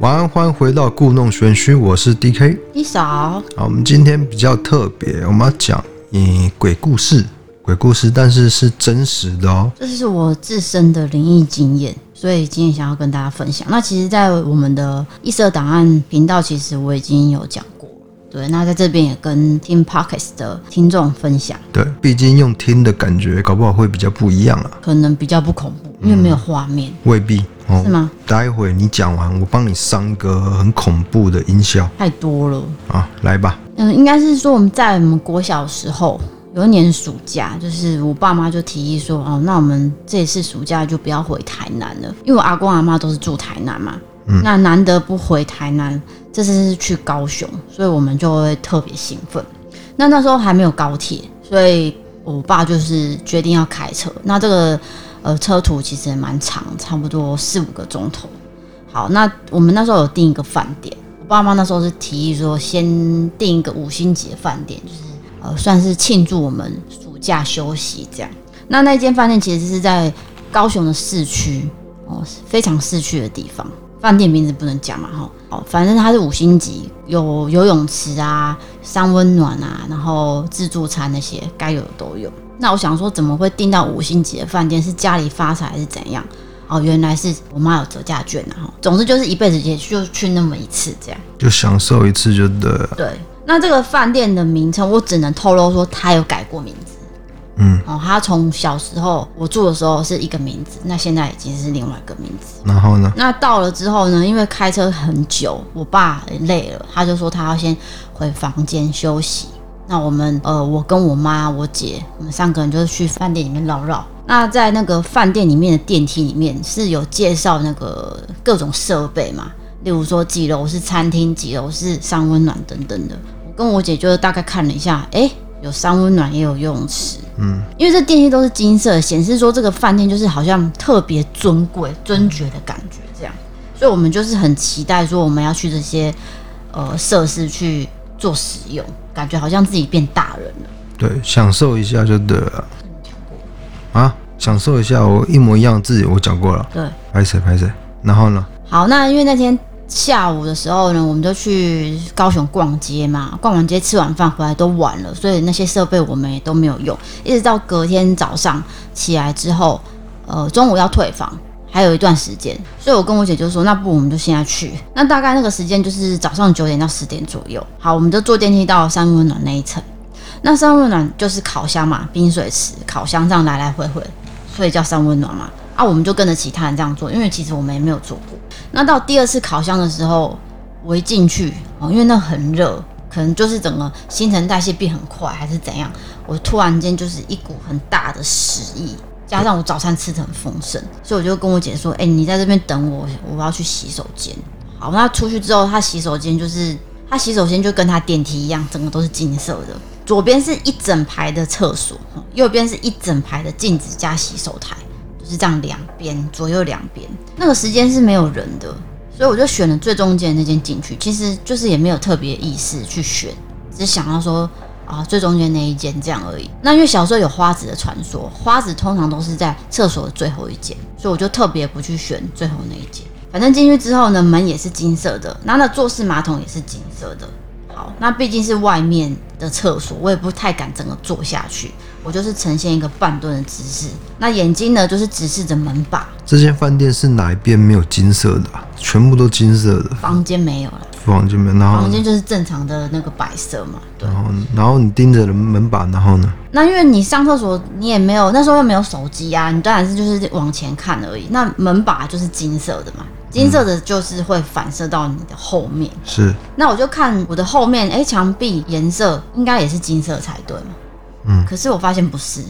晚安，欢迎回到故弄玄虚，我是 DK 一嫂。好，我们今天比较特别，我们要讲嗯鬼故事，鬼故事，但是是真实的哦。这是我自身的灵异经验，所以今天想要跟大家分享。那其实，在我们的异色档案频道，其实我已经有讲过。对，那在这边也跟听 Podcast 的听众分享。对，毕竟用听的感觉，搞不好会比较不一样啊。可能比较不恐怖，因为没有画面。嗯、未必。哦、是吗？待会你讲完，我帮你上一个很恐怖的音效。太多了啊，来吧。嗯，应该是说我们在我们国小的时候，有一年暑假，就是我爸妈就提议说，哦，那我们这一次暑假就不要回台南了，因为我阿公阿妈都是住台南嘛。那难得不回台南，这次是去高雄，所以我们就会特别兴奋。那那时候还没有高铁，所以我爸就是决定要开车。那这个。呃，车途其实也蛮长，差不多四五个钟头。好，那我们那时候有订一个饭店，我爸妈那时候是提议说，先订一个五星级的饭店，就是呃，算是庆祝我们暑假休息这样。那那间饭店其实是在高雄的市区哦，非常市区的地方。饭店名字不能讲嘛，哈，哦，反正它是五星级，有游泳池啊，三温暖啊，然后自助餐那些该有的都有。那我想说，怎么会订到五星级的饭店？是家里发财还是怎样？哦，原来是我妈有折价券啊！总之就是一辈子也就去那么一次，这样就享受一次就对了。对，那这个饭店的名称我只能透露说，他有改过名字。嗯，哦，他从小时候我住的时候是一个名字，那现在已经是另外一个名字。然后呢？那到了之后呢？因为开车很久，我爸累了，他就说他要先回房间休息。那我们呃，我跟我妈、我姐，我们三个人就是去饭店里面绕绕。那在那个饭店里面的电梯里面是有介绍那个各种设备嘛，例如说几楼是餐厅，几楼是上温暖等等的。我跟我姐就是大概看了一下，哎，有三温暖，也有游泳池。嗯，因为这电梯都是金色，显示说这个饭店就是好像特别尊贵、尊爵的感觉这样。所以我们就是很期待说我们要去这些呃设施去做使用。感觉好像自己变大人了，对，享受一下就对了。啊，享受一下，我一模一样的字我讲过了。对，拍谁拍谁，然后呢？好，那因为那天下午的时候呢，我们就去高雄逛街嘛，逛完街吃完饭回来都晚了，所以那些设备我们也都没有用，一直到隔天早上起来之后，呃，中午要退房。还有一段时间，所以我跟我姐就说：“那不，我们就现在去。那大概那个时间就是早上九点到十点左右。好，我们就坐电梯到三温暖那一层。那三温暖就是烤箱嘛，冰水池，烤箱这样来来回回，所以叫三温暖嘛。啊，我们就跟着其他人这样做，因为其实我们也没有做过。那到第二次烤箱的时候，我一进去哦，因为那很热，可能就是整个新陈代谢变很快，还是怎样，我突然间就是一股很大的屎意。加上我早餐吃得很丰盛，所以我就跟我姐说：“哎、你在这边等我，我要去洗手间。”好，那出去之后，他洗手间就是他洗手间就跟他电梯一样，整个都是金色的。左边是一整排的厕所，右边是一整排的镜子加洗手台，就是这样两边左右两边。那个时间是没有人的，所以我就选了最中间那间进去。其实就是也没有特别意识去选，只想要说。啊，最中间那一间这样而已。那因为小时候有花子的传说，花子通常都是在厕所的最后一间，所以我就特别不去选最后那一间。反正进去之后呢，门也是金色的，那那坐式马桶也是金色的。好，那毕竟是外面的厕所，我也不太敢整个坐下去，我就是呈现一个半蹲的姿势。那眼睛呢，就是直视着门把。这间饭店是哪一边没有金色的啊？全部都金色的。房间没有了。房间没有，然后房间就是正常的那个白色嘛。对。然后，然后你盯着门把，然后呢？那因为你上厕所，你也没有那时候又没有手机啊，你当然是就是往前看而已。那门把就是金色的嘛。金色的就是会反射到你的后面，是。那我就看我的后面，哎，墙壁颜色应该也是金色才对嘛。嗯。可是我发现不是，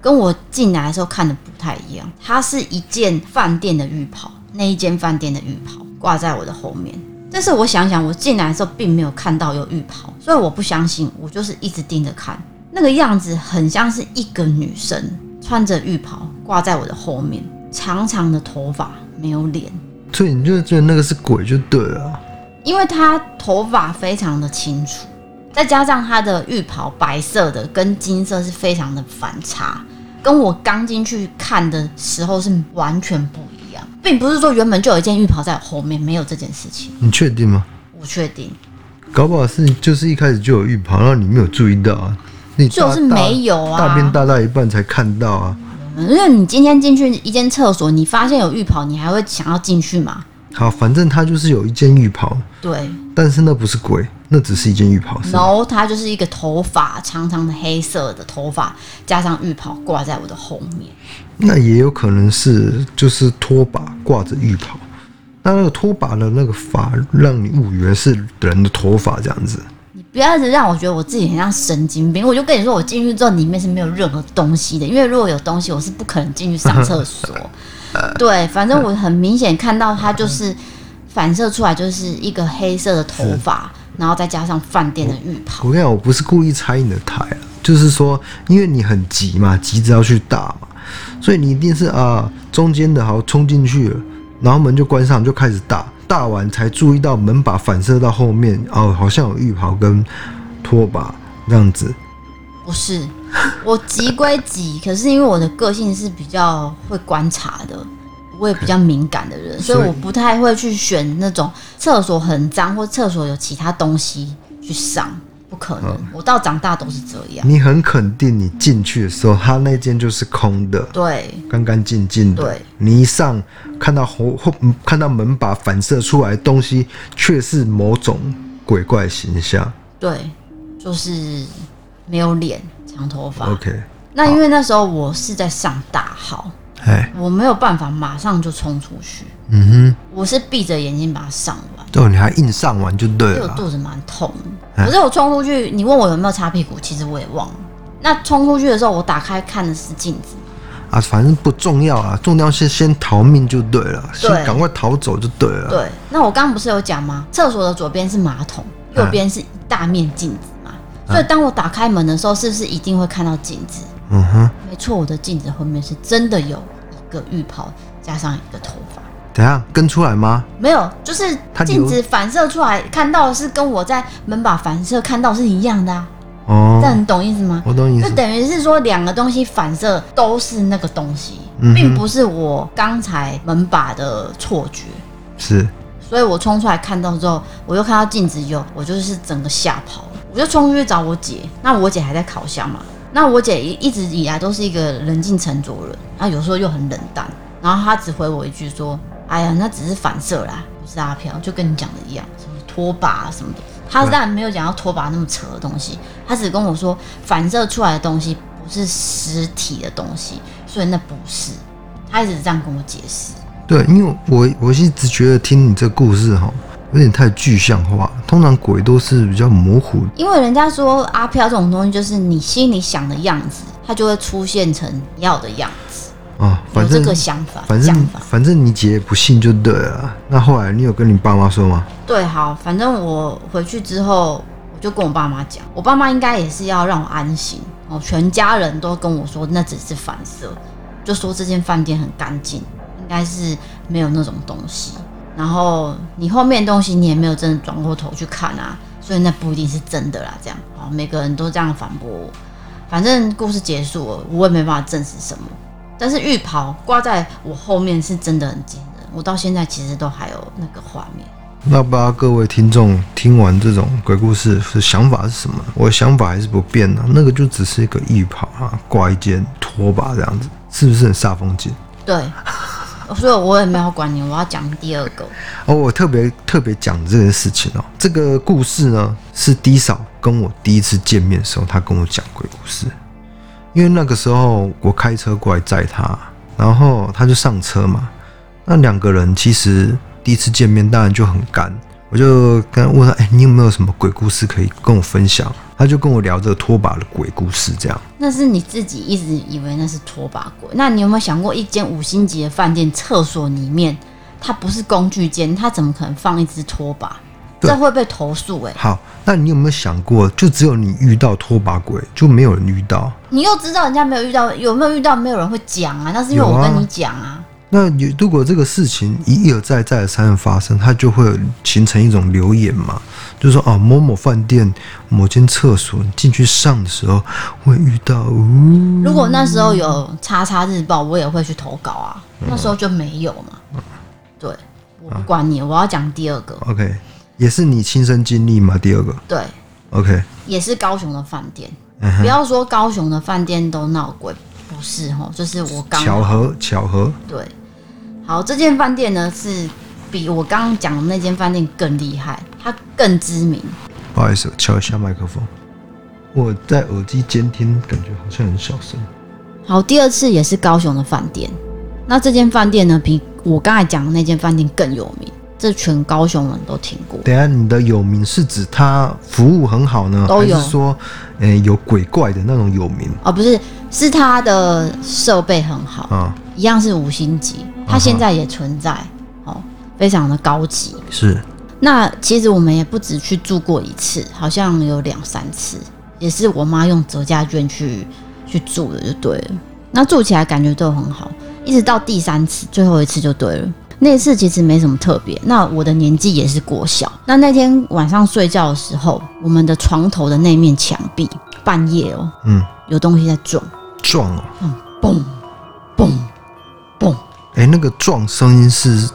跟我进来的时候看的不太一样。它是一件饭店的浴袍，那一间饭店的浴袍挂在我的后面。但是我想想，我进来的时候并没有看到有浴袍，所以我不相信。我就是一直盯着看，那个样子很像是一个女生穿着浴袍挂在我的后面，长长的头发，没有脸。所以你就觉得那个是鬼就对了，因为她头发非常的清楚，再加上它的浴袍白色的跟金色是非常的反差，跟我刚进去看的时候是完全不一样。并不是说原本就有一件浴袍在后面，没有这件事情。你确定吗？我确定。搞不好是就是一开始就有浴袍，然后你没有注意到啊。你就是没有啊，大便大到一半才看到啊。因为你今天进去一间厕所，你发现有浴袍，你还会想要进去吗？好，反正它就是有一件浴袍。对。但是那不是鬼，那只是一件浴袍。然后它就是一个头发长长的黑色的头发，加上浴袍挂在我的后面。那也有可能是就是拖把挂着浴袍，那那个拖把的那个发让你误以为是人的头发这样子。你不要一直让我觉得我自己很像神经病。我就跟你说，我进去之后里面是没有任何东西的，因为如果有东西，我是不可能进去上厕所。对，反正我很明显看到它就是反射出来，就是一个黑色的头发，然后再加上饭店的浴袍。我跟你讲，我不是故意拆你的台啊，就是说，因为你很急嘛，急着要去打嘛，所以你一定是啊，中间的好冲进去了，然后门就关上，就开始打。大完才注意到门把反射到后面哦，好像有浴袍跟拖把这样子。不是，我急归急，可是因为我的个性是比较会观察的，我也比较敏感的人，所以我不太会去选那种厕所很脏或厕所有其他东西去上。不可能，我到长大都是这样。你很肯定，你进去的时候，他那间就是空的，对，干干净净的。对，你一上看到后后看到门把反射出来的东西，却是某种鬼怪形象。对，就是没有脸，长头发。OK，那因为那时候我是在上大号。哎，我没有办法马上就冲出去。嗯哼，我是闭着眼睛把它上完。对，你还硬上完就对了。我肚子蛮痛，可是我冲出去，你问我有没有擦屁股，其实我也忘了。那冲出去的时候，我打开看的是镜子。啊，反正不重要啊，重要是先逃命就对了，先赶快逃走就对了。对，那我刚刚不是有讲吗？厕所的左边是马桶，右边是一大面镜子嘛。所以当我打开门的时候，是不是一定会看到镜子？嗯哼，没错，我的镜子后面是真的有一。个浴袍加上一个头发，等下跟出来吗？没有，就是镜子反射出来看到的是跟我在门把反射看到是一样的啊。哦，这你懂意思吗？我懂意思，就等于是说两个东西反射都是那个东西，并不是我刚才门把的错觉。是，所以我冲出来看到之后，我又看到镜子有，我就是整个吓跑了，我就冲出去找我姐，那我姐还在烤箱嘛。那我姐一一直以来都是一个冷静沉着的人，然后有时候又很冷淡，然后她只回我一句说：“哎呀，那只是反射啦，不是阿飘，就跟你讲的一样，什么拖把啊什么的。”她当然没有讲到拖把那么扯的东西，她只跟我说反射出来的东西不是实体的东西，所以那不是。她一直这样跟我解释。对，因为我我一直觉得听你这故事哈。有点太具象化，通常鬼都是比较模糊。因为人家说阿飘这种东西，就是你心里想的样子，它就会出现成你要的样子。啊，反正有这个想法，反正反正你姐也不信就对了。那后来你有跟你爸妈说吗？对，好，反正我回去之后，我就跟我爸妈讲，我爸妈应该也是要让我安心哦。全家人都跟我说那只是反射，就说这间饭店很干净，应该是没有那种东西。然后你后面东西你也没有真的转过头去看啊，所以那不一定是真的啦。这样啊，每个人都这样反驳我。反正故事结束了，我也没办法证实什么。但是浴袍挂在我后面是真的很惊人，我到现在其实都还有那个画面。那不知道各位听众听完这种鬼故事是想法是什么？我的想法还是不变的，那个就只是一个浴袍啊，挂一件拖把这样子，是不是很煞风景？对。所以我也没有管你，我要讲第二个。哦，我特别特别讲这件事情哦。这个故事呢，是低嫂跟我第一次见面的时候，她跟我讲鬼故事。因为那个时候我开车过来载她，然后她就上车嘛。那两个人其实第一次见面，当然就很干。我就跟他问他：“哎，你有没有什么鬼故事可以跟我分享？”他就跟我聊这个拖把的鬼故事，这样。那是你自己一直以为那是拖把鬼？那你有没有想过，一间五星级的饭店厕所里面，它不是工具间，它怎么可能放一只拖把？这会被投诉哎。好，那你有没有想过，就只有你遇到拖把鬼，就没有人遇到？你又知道人家没有遇到，有没有遇到？没有人会讲啊，那是因为我跟你讲啊。那如果这个事情一而再再而三的发生，它就会形成一种流言嘛，就是说啊，某某饭店某间厕所进去上的时候会遇到。如果那时候有叉叉日报，我也会去投稿啊。那时候就没有嘛。对，我不管你，啊、我要讲第二个。OK，也是你亲身经历吗？第二个。对。OK，也是高雄的饭店。嗯、不要说高雄的饭店都闹鬼，不是哦，就是我刚巧合巧合。对。好，这间饭店呢是比我刚刚讲的那间饭店更厉害，它更知名。不好意思，敲一下麦克风。我在耳机监听，感觉好像很小声。好，第二次也是高雄的饭店。那这间饭店呢，比我刚才讲的那间饭店更有名，这全高雄人都听过。等下，你的有名是指它服务很好呢，都有还是说，诶有鬼怪的那种有名？哦，不是，是它的设备很好啊，一样是五星级，它现在也存在，哦，非常的高级。是。那其实我们也不止去住过一次，好像有两三次，也是我妈用折价券去去住的，就对了。那住起来感觉都很好，一直到第三次，最后一次就对了。那次其实没什么特别。那我的年纪也是过小。那那天晚上睡觉的时候，我们的床头的那面墙壁，半夜哦，嗯，有东西在撞撞哦，嗯，嘣嘣嘣，哎、欸，那个撞声音是。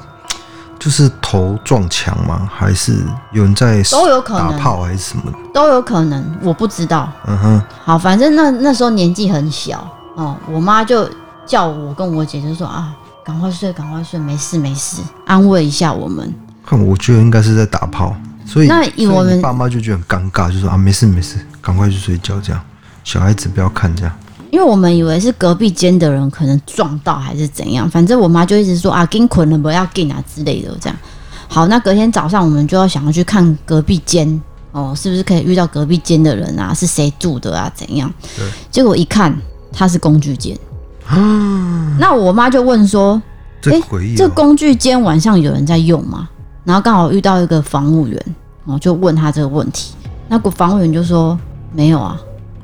就是头撞墙吗？还是有人在都有可能打炮还是什么？都有可能，我不知道。嗯哼，好，反正那那时候年纪很小哦，我妈就叫我跟我姐就说啊，赶快睡，赶快睡，没事没事，安慰一下我们。看，我觉得应该是在打炮，所以那以我们爸妈就觉得很尴尬，就说啊，没事没事，赶快去睡觉，这样小孩子不要看这样。因为我们以为是隔壁间的人可能撞到还是怎样，反正我妈就一直说啊，跟捆了不要给啊之类的这样。好，那隔天早上我们就要想要去看隔壁间哦，是不是可以遇到隔壁间的人啊？是谁住的啊？怎样？对。结果一看，他是工具间。啊。那我妈就问说：“哎、这工具间晚上有人在用吗？”然后刚好遇到一个防务员，我，就问他这个问题。那个房务员就说：“没有啊。”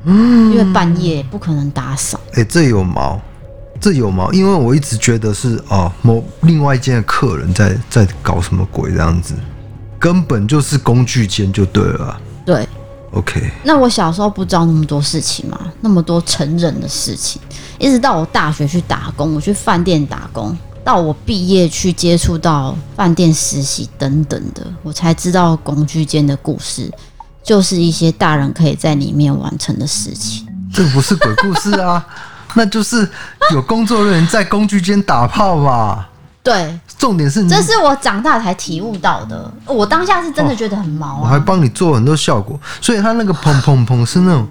嗯，因为半夜不可能打扫。哎、欸，这有毛，这有毛，因为我一直觉得是哦，某另外一间的客人在在搞什么鬼这样子，根本就是工具间就对了。对，OK。那我小时候不知道那么多事情嘛，那么多成人的事情，一直到我大学去打工，我去饭店打工，到我毕业去接触到饭店实习等等的，我才知道工具间的故事。就是一些大人可以在里面完成的事情，这不是鬼故事啊，那就是有工作人员在工具间打炮吧？对，重点是，这是我长大才体悟到的。我当下是真的觉得很毛啊，我还帮你做很多效果，所以他那个砰砰砰是那种，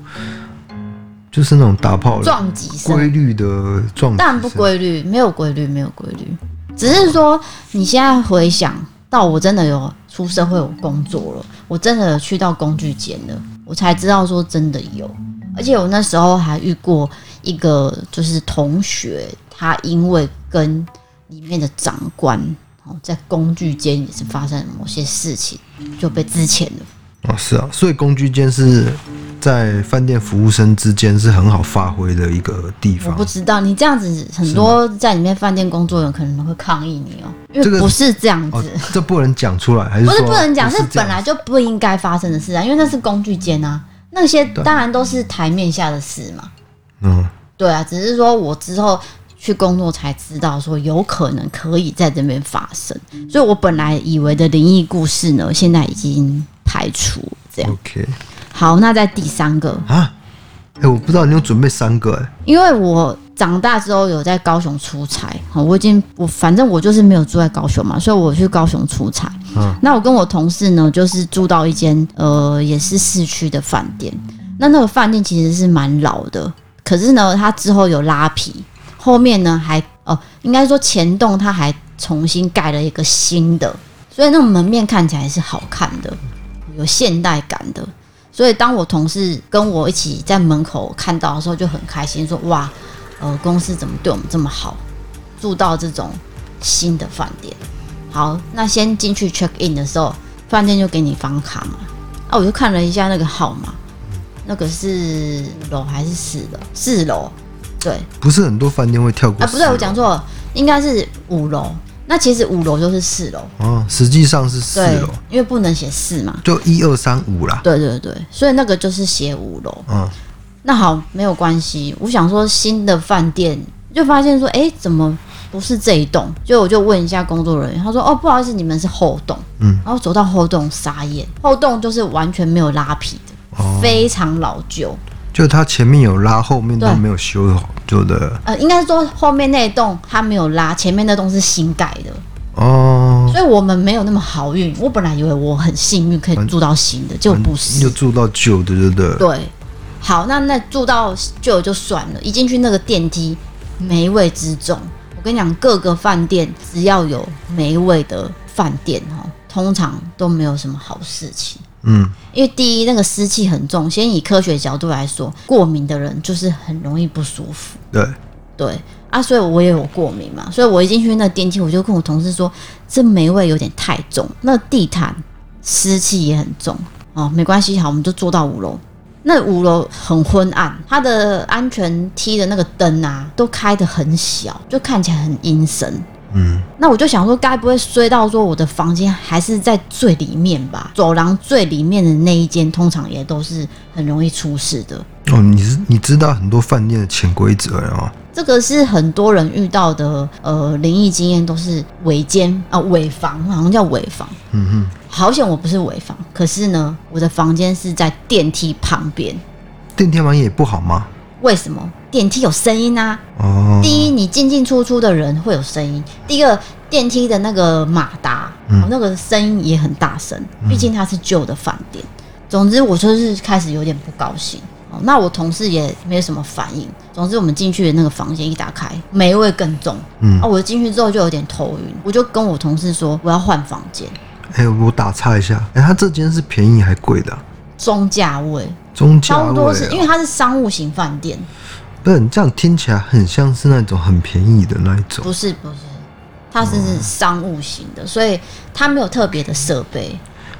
就是那种打炮撞击声，规律的撞击，但不规律，没有规律，没有规律，只是说你现在回想到我真的有。出社会，有工作了，我真的去到工具间了，我才知道说真的有，而且我那时候还遇过一个就是同学，他因为跟里面的长官哦在工具间也是发生了某些事情，就被支遣了。哦，是啊，所以工具间是。在饭店服务生之间是很好发挥的一个地方。我不知道你这样子，很多在里面饭店工作人可能会抗议你哦，因为不是这样子，这不能讲出来，还是不是不能讲？是本来就不应该发生的事啊，因为那是工具间啊，那些当然都是台面下的事嘛。嗯，对啊，只是说我之后去工作才知道，说有可能可以在这边发生，所以我本来以为的灵异故事呢，现在已经排除这样。OK。好，那在第三个啊，哎、欸，我不知道你有准备三个哎、欸，因为我长大之后有在高雄出差，好，我已经我反正我就是没有住在高雄嘛，所以我去高雄出差。嗯，那我跟我同事呢，就是住到一间呃也是市区的饭店，那那个饭店其实是蛮老的，可是呢，它之后有拉皮，后面呢还哦，应该说前栋它还重新盖了一个新的，所以那种门面看起来是好看的，有现代感的。所以，当我同事跟我一起在门口看到的时候，就很开心，说：“哇，呃，公司怎么对我们这么好，住到这种新的饭店。”好，那先进去 check in 的时候，饭店就给你房卡嘛。啊，我就看了一下那个号码，那个是楼还是四楼？四楼，对。不是很多饭店会跳过。啊，不对，我讲错了，应该是五楼。那其实五楼就是四楼哦，实际上是四楼，因为不能写四嘛，就一二三五啦。对对对，所以那个就是写五楼。嗯，那好，没有关系。我想说新的饭店，就发现说，哎，怎么不是这一栋。就我就问一下工作人员，他说哦，不好意思，你们是后栋。嗯，然后走到后栋傻眼，后栋就是完全没有拉皮的，哦、非常老旧。就他前面有拉，后面都没有修好，就的。呃，应该说后面那一栋他没有拉，前面那栋是新盖的。哦，所以我们没有那么好运。我本来以为我很幸运可以住到新的，就不是，就住到旧的，对不对？对。好，那那住到旧就算了。一进去那个电梯，霉味之重。我跟你讲，各个饭店只要有霉味的饭店哦，通常都没有什么好事情。嗯，因为第一，那个湿气很重。先以科学角度来说，过敏的人就是很容易不舒服。对。对啊，所以我也有过敏嘛，所以我一进去那电梯，我就跟我同事说，这霉味有点太重，那地毯湿气也很重哦，没关系，好，我们就坐到五楼。那五楼很昏暗，它的安全梯的那个灯啊，都开得很小，就看起来很阴森。嗯，那我就想说，该不会摔到说我的房间还是在最里面吧？走廊最里面的那一间，通常也都是很容易出事的。哦，你是你知道很多饭店的潜规则哦。这个是很多人遇到的，呃，灵异经验都是尾间啊，尾房好像叫尾房。嗯哼，好险我不是尾房，可是呢，我的房间是在电梯旁边。电梯旁边也不好吗？为什么？电梯有声音啊。哦。第一，你进进出出的人会有声音；第二，电梯的那个马达，嗯哦、那个声音也很大声。毕竟它是旧的饭店。嗯、总之，我就是开始有点不高兴。哦那我同事也没有什么反应。总之，我们进去的那个房间一打开，霉味更重。嗯，啊，我进去之后就有点头晕，我就跟我同事说我要换房间。哎、欸，我打岔一下，哎、欸，他这间是便宜还贵的、啊？中价位，差不多是因为它是商务型饭店。不是，你这样听起来很像是那种很便宜的那一种。不是，不是，它是商务型的，所以它没有特别的设备。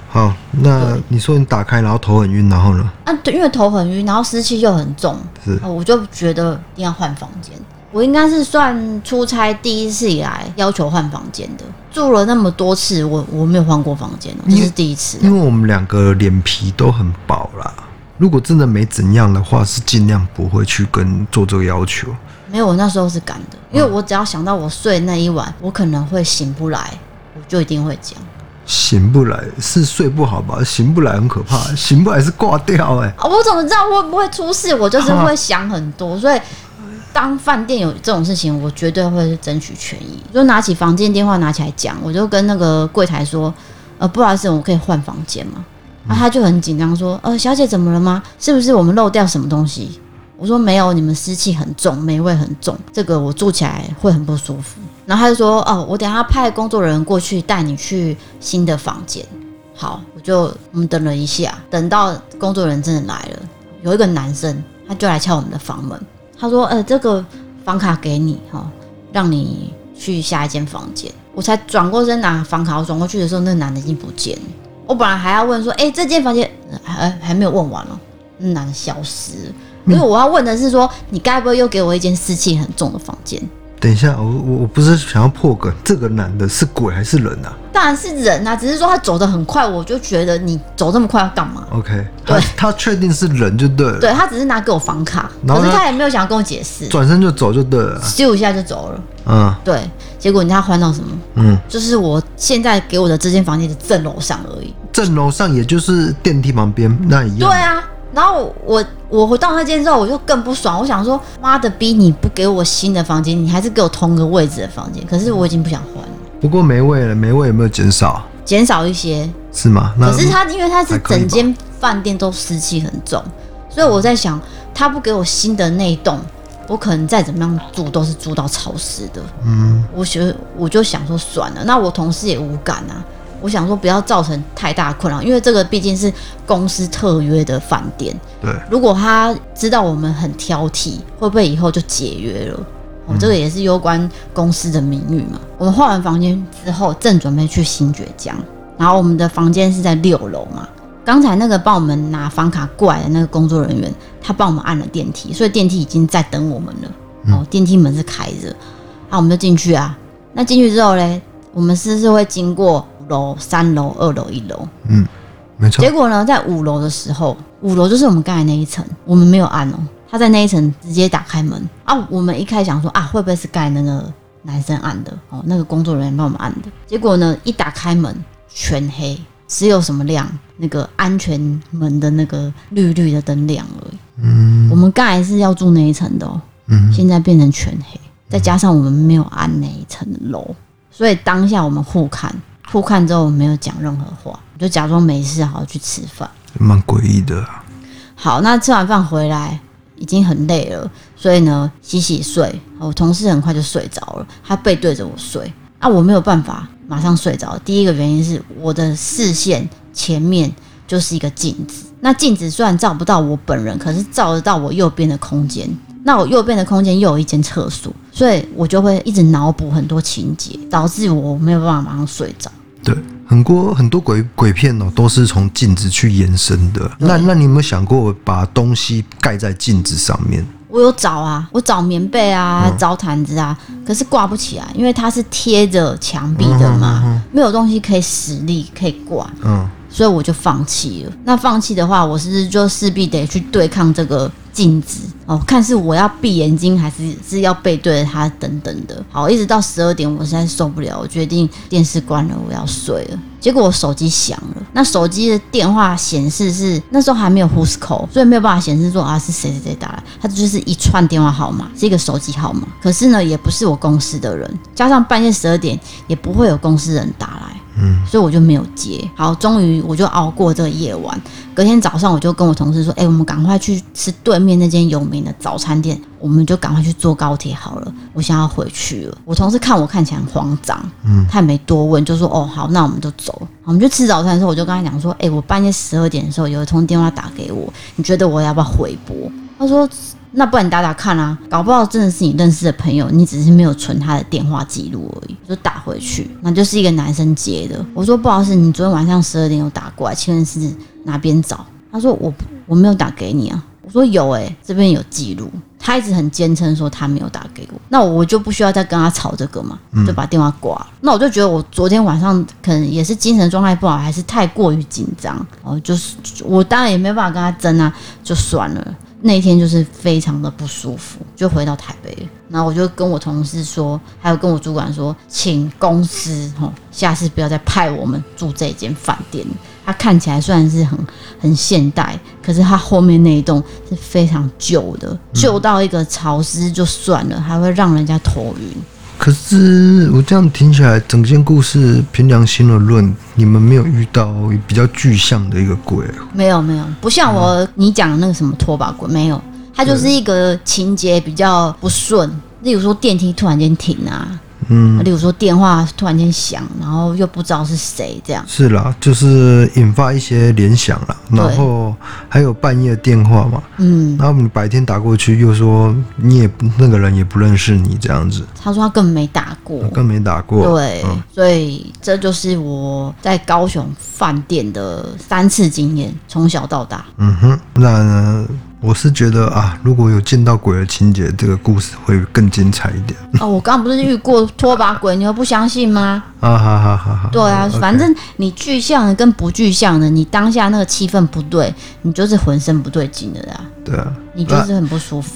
好，那你说你打开，然后头很晕，然后呢？啊，对，因为头很晕，然后湿气又很重，是，我就觉得一定要换房间。我应该是算出差第一次以来要求换房间的，住了那么多次，我我没有换过房间，这是第一次。因为我们两个脸皮都很薄啦，如果真的没怎样的话，是尽量不会去跟做这个要求。没有，我那时候是敢的，因为我只要想到我睡那一晚，我可能会醒不来，我就一定会讲。醒不来是睡不好吧？醒不来很可怕，醒不来是挂掉哎、欸。我怎么知道会不会出事？我就是会想很多，所以当饭店有这种事情，我绝对会争取权益。就拿起房间电话拿起来讲，我就跟那个柜台说：“呃，不好意思，我可以换房间吗？”然后他就很紧张说：“呃，小姐怎么了吗？是不是我们漏掉什么东西？”我说：“没有，你们湿气很重，霉味很重，这个我住起来会很不舒服。”然后他就说：“哦，我等下派工作人员过去带你去新的房间。”好，我就我们等了一下，等到工作人员真的来了，有一个男生，他就来敲我们的房门。他说：“呃，这个房卡给你哈，让你去下一间房间。”我才转过身拿房卡，我转过去的时候，那个男的已经不见了。我本来还要问说：“哎，这间房间还还没有问完了。”那男的消失了，因为我要问的是说：“你该不会又给我一间湿气很重的房间？”等一下，我我我不是想要破梗，这个男的是鬼还是人啊？当然是人啊，只是说他走得很快，我就觉得你走这么快要干嘛？OK，对，他确定是人就对了。对，他只是拿给我房卡，可是他也没有想要跟我解释，转身就走就对了，咻一下就走了。嗯，对，结果你知道他换到什么？嗯，就是我现在给我的这间房间的正楼上而已，正楼上也就是电梯旁边那一样。对啊。然后我我回到那间之后，我就更不爽。我想说，妈的逼，你不给我新的房间，你还是给我同个位置的房间。可是我已经不想换了。不过没位了，没位有没有减少？减少一些，是吗？可是他因为他是整间饭店都湿气很重，所以我在想，他不给我新的那一栋，我可能再怎么样住都是住到潮湿的。嗯，我觉得我就想说算了，那我同事也无感啊。我想说不要造成太大困扰，因为这个毕竟是公司特约的饭店。对，如果他知道我们很挑剔，会不会以后就解约了？哦、这个也是攸关公司的名誉嘛。我们换完房间之后，正准备去新崛江，然后我们的房间是在六楼嘛。刚才那个帮我们拿房卡过来的那个工作人员，他帮我们按了电梯，所以电梯已经在等我们了。哦，电梯门是开着，那、啊、我们就进去啊。那进去之后嘞，我们是不是会经过？楼三楼、二楼、一楼，嗯，没错。结果呢，在五楼的时候，五楼就是我们刚才那一层，我们没有按哦。他在那一层直接打开门啊。我们一开始想说啊，会不会是盖那个男生按的哦，那个工作人员帮我们按的。结果呢，一打开门全黑，只有什么亮，那个安全门的那个绿绿的灯亮而已。嗯，我们刚才是要住那一层的哦，嗯，现在变成全黑，再加上我们没有按那一层楼，所以当下我们互看，互看之后我没有讲任何话，我就假装没事，好好去吃饭。蛮诡异的啊。好，那吃完饭回来已经很累了，所以呢洗洗睡。我同事很快就睡着了，他背对着我睡，啊，我没有办法马上睡着。第一个原因是我的视线前面就是一个镜子，那镜子虽然照不到我本人，可是照得到我右边的空间。那我右边的空间又有一间厕所，所以我就会一直脑补很多情节，导致我没有办法马上睡着。对。很多很多鬼鬼片哦，都是从镜子去延伸的。那那你有没有想过把东西盖在镜子上面？我有找啊，我找棉被啊，嗯、找毯子啊，可是挂不起来，因为它是贴着墙壁的嘛，没有东西可以使力可以挂。嗯，所以我就放弃了。那放弃的话，我是不是就势必得去对抗这个？镜子哦，看是我要闭眼睛还是是要背对着他等等的。好，一直到十二点，我实在受不了，我决定电视关了，我要睡了。结果我手机响了，那手机的电话显示是那时候还没有 Who's Call，所以没有办法显示说啊是谁谁谁打来，它就是一串电话号码，是一个手机号码。可是呢，也不是我公司的人，加上半夜十二点也不会有公司人打来。嗯，所以我就没有接。好，终于我就熬过这个夜晚。隔天早上，我就跟我同事说：“哎、欸，我们赶快去吃对面那间有名的早餐店，我们就赶快去坐高铁好了。我想要回去了。”我同事看我看起来很慌张，嗯，他也没多问，就说：“哦，好，那我们就走。”我们就吃早餐的时候，我就跟他讲说：“哎、欸，我半夜十二点的时候有一通电话打给我，你觉得我要不要回拨？”他说。那不然你打打看啊，搞不好真的是你认识的朋友，你只是没有存他的电话记录而已，就打回去，那就是一个男生接的。我说不好意思，你昨天晚上十二点有打过来，请问是哪边找？他说我我没有打给你啊。我说有哎、欸，这边有记录。他一直很坚称说他没有打给我，那我就不需要再跟他吵这个嘛，就把电话挂了。那我就觉得我昨天晚上可能也是精神状态不好，还是太过于紧张哦，就是我当然也没办法跟他争啊，就算了。那一天就是非常的不舒服，就回到台北了。然后我就跟我同事说，还有跟我主管说，请公司哦，下次不要再派我们住这间饭店。它看起来虽然是很很现代，可是它后面那一栋是非常旧的，旧到一个潮湿就算了，还会让人家头晕。可是我这样听起来，整件故事凭良心的论，你们没有遇到比较具象的一个鬼？没有，没有，不像我你讲的那个什么拖把鬼，没有，它就是一个情节比较不顺，例如说电梯突然间停啊。嗯，例如说电话突然间响，然后又不知道是谁，这样。是啦，就是引发一些联想啦。然后还有半夜电话嘛，嗯，然后你白天打过去又说你也那个人也不认识你这样子，他说他根本没打过，更没打过，对，嗯，所以这就是我在高雄饭店的三次经验，从小到大。嗯哼，那呢？我是觉得啊，如果有见到鬼的情节，这个故事会更精彩一点。哦，我刚刚不是遇过拖把鬼，你又不相信吗？啊，好好好好。对啊，反正你具象的跟不具象的，你当下那个气氛不对，你就是浑身不对劲的啦。对啊，你就是很不舒服。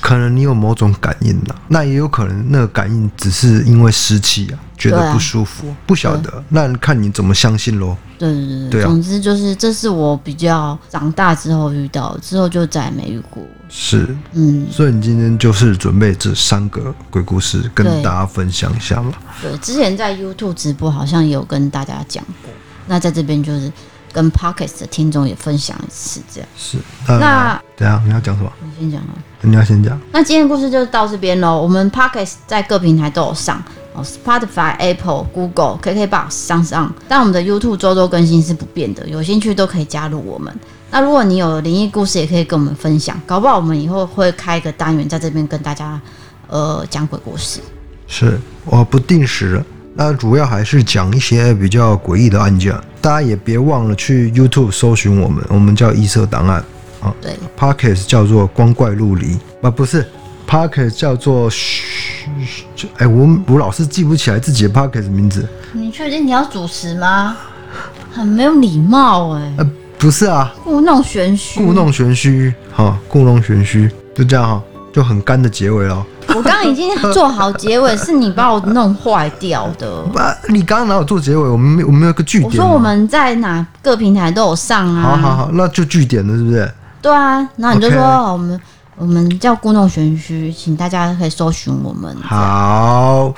可能你有某种感应呐，那也有可能那个感应只是因为湿气啊，觉得不舒服，啊、不晓得，那看你怎么相信喽。对对对，对啊、总之就是这是我比较长大之后遇到，之后就再也没遇过。是，嗯，所以你今天就是准备这三个鬼故事跟大家分享一下嘛？对，之前在 YouTube 直播好像也有跟大家讲过，那在这边就是。跟 Podcast 的听众也分享一次，这样是。那等下你要讲什么？你先讲啊。你要先讲。那今天的故事就到这边喽。我们 Podcast 在各平台都有上哦，Spotify、Apple、Google、KKBox、SoundOn。但我们的 YouTube 周周更新是不变的，有兴趣都可以加入我们。那如果你有灵异故事，也可以跟我们分享，搞不好我们以后会开一个单元在这边跟大家呃讲鬼故事。是，我不定时。那主要还是讲一些比较诡异的案件，大家也别忘了去 YouTube 搜寻我们，我们叫异色档案啊。对，Podcast 叫做光怪陆离啊，不是，Podcast 叫做嘘，哎，我我老是记不起来自己的 Podcast 名字。你确定你要主持吗？很没有礼貌哎。呃，不是啊，故弄玄虚，故弄玄虚，哈，故弄玄虚，就这样哈。就很干的结尾了。我刚刚已经做好结尾，是你把我弄坏掉的。不，你刚刚哪有做结尾？我们没，我们没有个据点。我说我们在哪各平台都有上啊。好好好，那就据点了，是不是？对啊，然后你就说 Okay 我们我们叫故弄玄虚，请大家可以搜寻我们。好，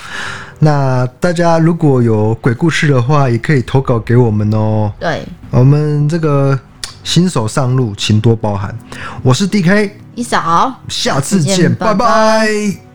那大家如果有鬼故事的话，也可以投稿给我们哦。对，我们这个新手上路，请多包涵。我是 DK，一嫂，下次见，下次见拜拜。拜拜